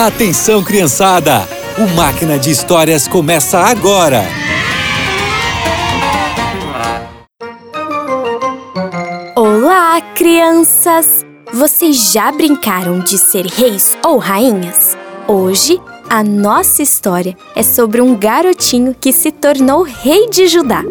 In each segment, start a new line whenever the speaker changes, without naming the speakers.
Atenção, criançada! O Máquina de Histórias começa agora!
Olá, crianças! Vocês já brincaram de ser reis ou rainhas? Hoje, a nossa história é sobre um garotinho que se tornou rei de Judá.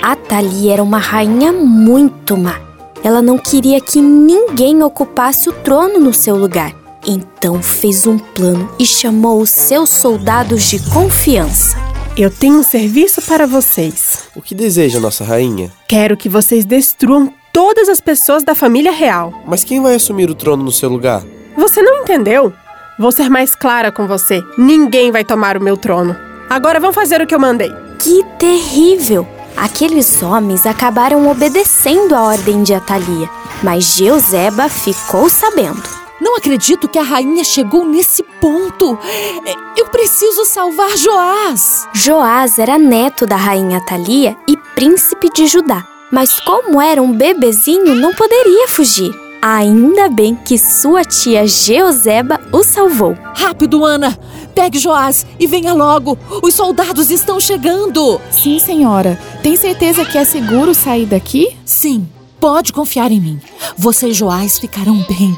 Atalia era uma rainha muito má. Ela não queria que ninguém ocupasse o trono no seu lugar. Então fez um plano e chamou os seus soldados de confiança.
Eu tenho um serviço para vocês.
O que deseja nossa rainha?
Quero que vocês destruam todas as pessoas da família real.
Mas quem vai assumir o trono no seu lugar?
Você não entendeu? Vou ser mais clara com você. Ninguém vai tomar o meu trono. Agora vão fazer o que eu mandei.
Que terrível! Aqueles homens acabaram obedecendo a ordem de Atalia, mas Jeuseba ficou sabendo.
Não acredito que a rainha chegou nesse ponto. É, eu preciso salvar Joás.
Joás era neto da rainha Atalia e príncipe de Judá, mas como era um bebezinho, não poderia fugir. Ainda bem que sua tia Jeoseba o salvou.
Rápido, Ana! Pegue Joás e venha logo! Os soldados estão chegando!
Sim, senhora. Tem certeza que é seguro sair daqui?
Sim, pode confiar em mim. Você e Joás ficarão bem.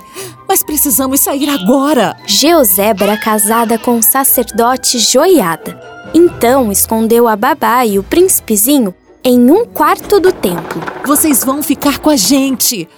Mas precisamos sair agora!
Jeoseba era casada com o sacerdote Joiada. Então escondeu a babá e o príncipezinho em um quarto do templo.
Vocês vão ficar com a gente!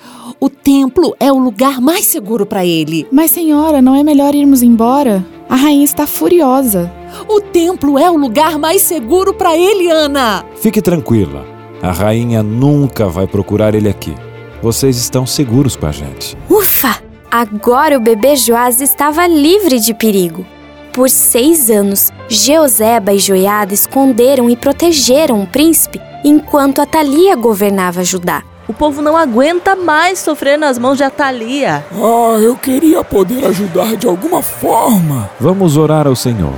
O templo é o lugar mais seguro para ele.
Mas, senhora, não é melhor irmos embora? A rainha está furiosa.
O templo é o lugar mais seguro para ele, Ana.
Fique tranquila. A rainha nunca vai procurar ele aqui. Vocês estão seguros com a gente.
Ufa! Agora o bebê Joás estava livre de perigo. Por seis anos, Jeoseba e Joiada esconderam e protegeram o príncipe enquanto Atalia governava Judá.
O povo não aguenta mais sofrer nas mãos de Atalia.
Ah, eu queria poder ajudar de alguma forma.
Vamos orar ao Senhor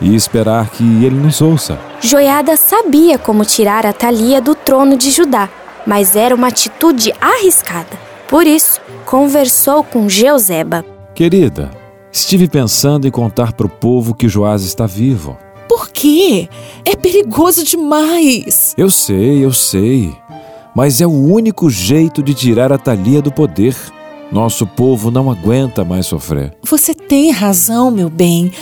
e esperar que ele nos ouça.
Joiada sabia como tirar Atalia do trono de Judá, mas era uma atitude arriscada. Por isso, conversou com Jeuseba.
Querida, estive pensando em contar para o povo que Joás está vivo.
Por quê? É perigoso demais.
Eu sei, eu sei mas é o único jeito de tirar a Thalia do poder. Nosso povo não aguenta mais sofrer.
Você tem razão, meu bem,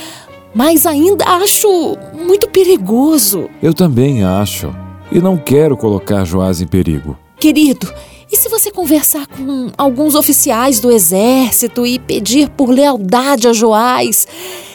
mas ainda acho muito perigoso.
Eu também acho. E não quero colocar Joás em perigo.
Querido, e se você conversar com alguns oficiais do exército e pedir por lealdade a Joás?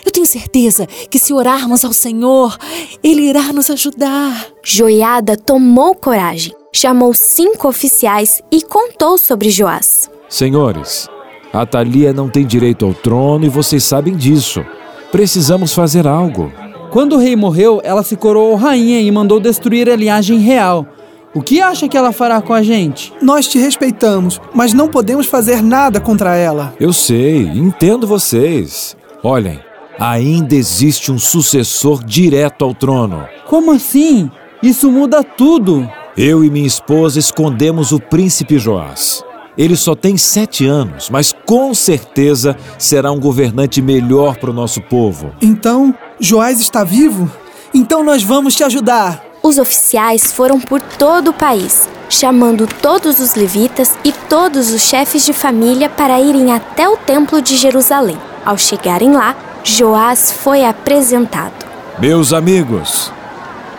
Eu tenho certeza que se orarmos ao Senhor, Ele irá nos ajudar.
Joiada tomou coragem chamou cinco oficiais e contou sobre Joás.
Senhores, a Thalia não tem direito ao trono e vocês sabem disso. Precisamos fazer algo.
Quando o rei morreu, ela se coroou rainha e mandou destruir a linhagem real. O que acha que ela fará com a gente?
Nós te respeitamos, mas não podemos fazer nada contra ela.
Eu sei, entendo vocês. Olhem, ainda existe um sucessor direto ao trono.
Como assim? Isso muda tudo.
Eu e minha esposa escondemos o príncipe Joás. Ele só tem sete anos, mas com certeza será um governante melhor para o nosso povo.
Então, Joás está vivo? Então nós vamos te ajudar.
Os oficiais foram por todo o país, chamando todos os levitas e todos os chefes de família para irem até o templo de Jerusalém. Ao chegarem lá, Joás foi apresentado.
Meus amigos,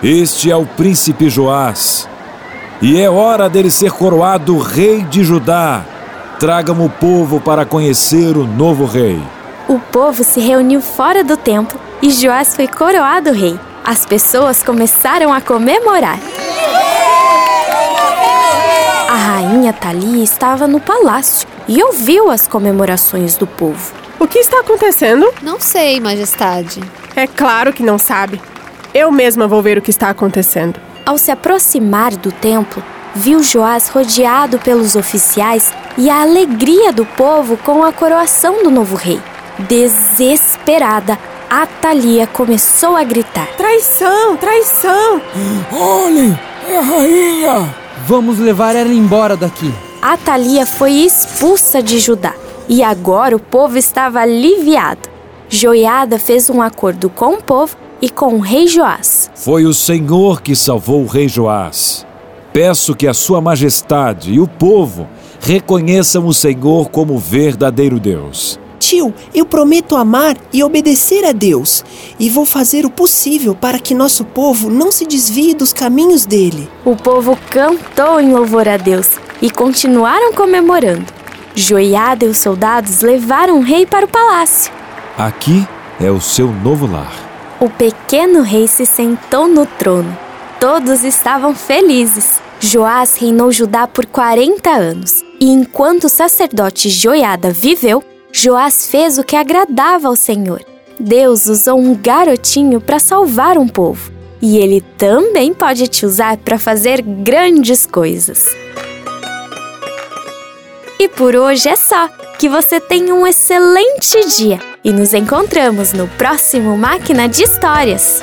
este é o príncipe Joás e é hora dele ser coroado rei de Judá. Tragam o povo para conhecer o novo rei.
O povo se reuniu fora do templo e Joás foi coroado rei. As pessoas começaram a comemorar. A rainha Thalia estava no palácio e ouviu as comemorações do povo.
O que está acontecendo?
Não sei, majestade.
É claro que não sabe. Eu mesma vou ver o que está acontecendo.
Ao se aproximar do templo, viu Joás rodeado pelos oficiais e a alegria do povo com a coroação do novo rei. Desesperada, Atalia começou a gritar:
Traição! Traição!
Olhem! É a rainha!
Vamos levar ela embora daqui.
Atalia foi expulsa de Judá. E agora o povo estava aliviado. Joiada fez um acordo com o povo e com o rei Joás.
Foi o Senhor que salvou o rei Joás. Peço que a sua majestade e o povo reconheçam o Senhor como verdadeiro Deus.
Tio, eu prometo amar e obedecer a Deus, e vou fazer o possível para que nosso povo não se desvie dos caminhos dele.
O povo cantou em louvor a Deus e continuaram comemorando. Joiada e os soldados levaram o rei para o palácio.
Aqui é o seu novo lar.
O pequeno rei se sentou no trono. Todos estavam felizes. Joás reinou Judá por 40 anos, e enquanto o sacerdote Joiada viveu, Joás fez o que agradava ao Senhor. Deus usou um garotinho para salvar um povo, e ele também pode te usar para fazer grandes coisas. E por hoje é só. Que você tenha um excelente dia e nos encontramos no próximo Máquina de Histórias.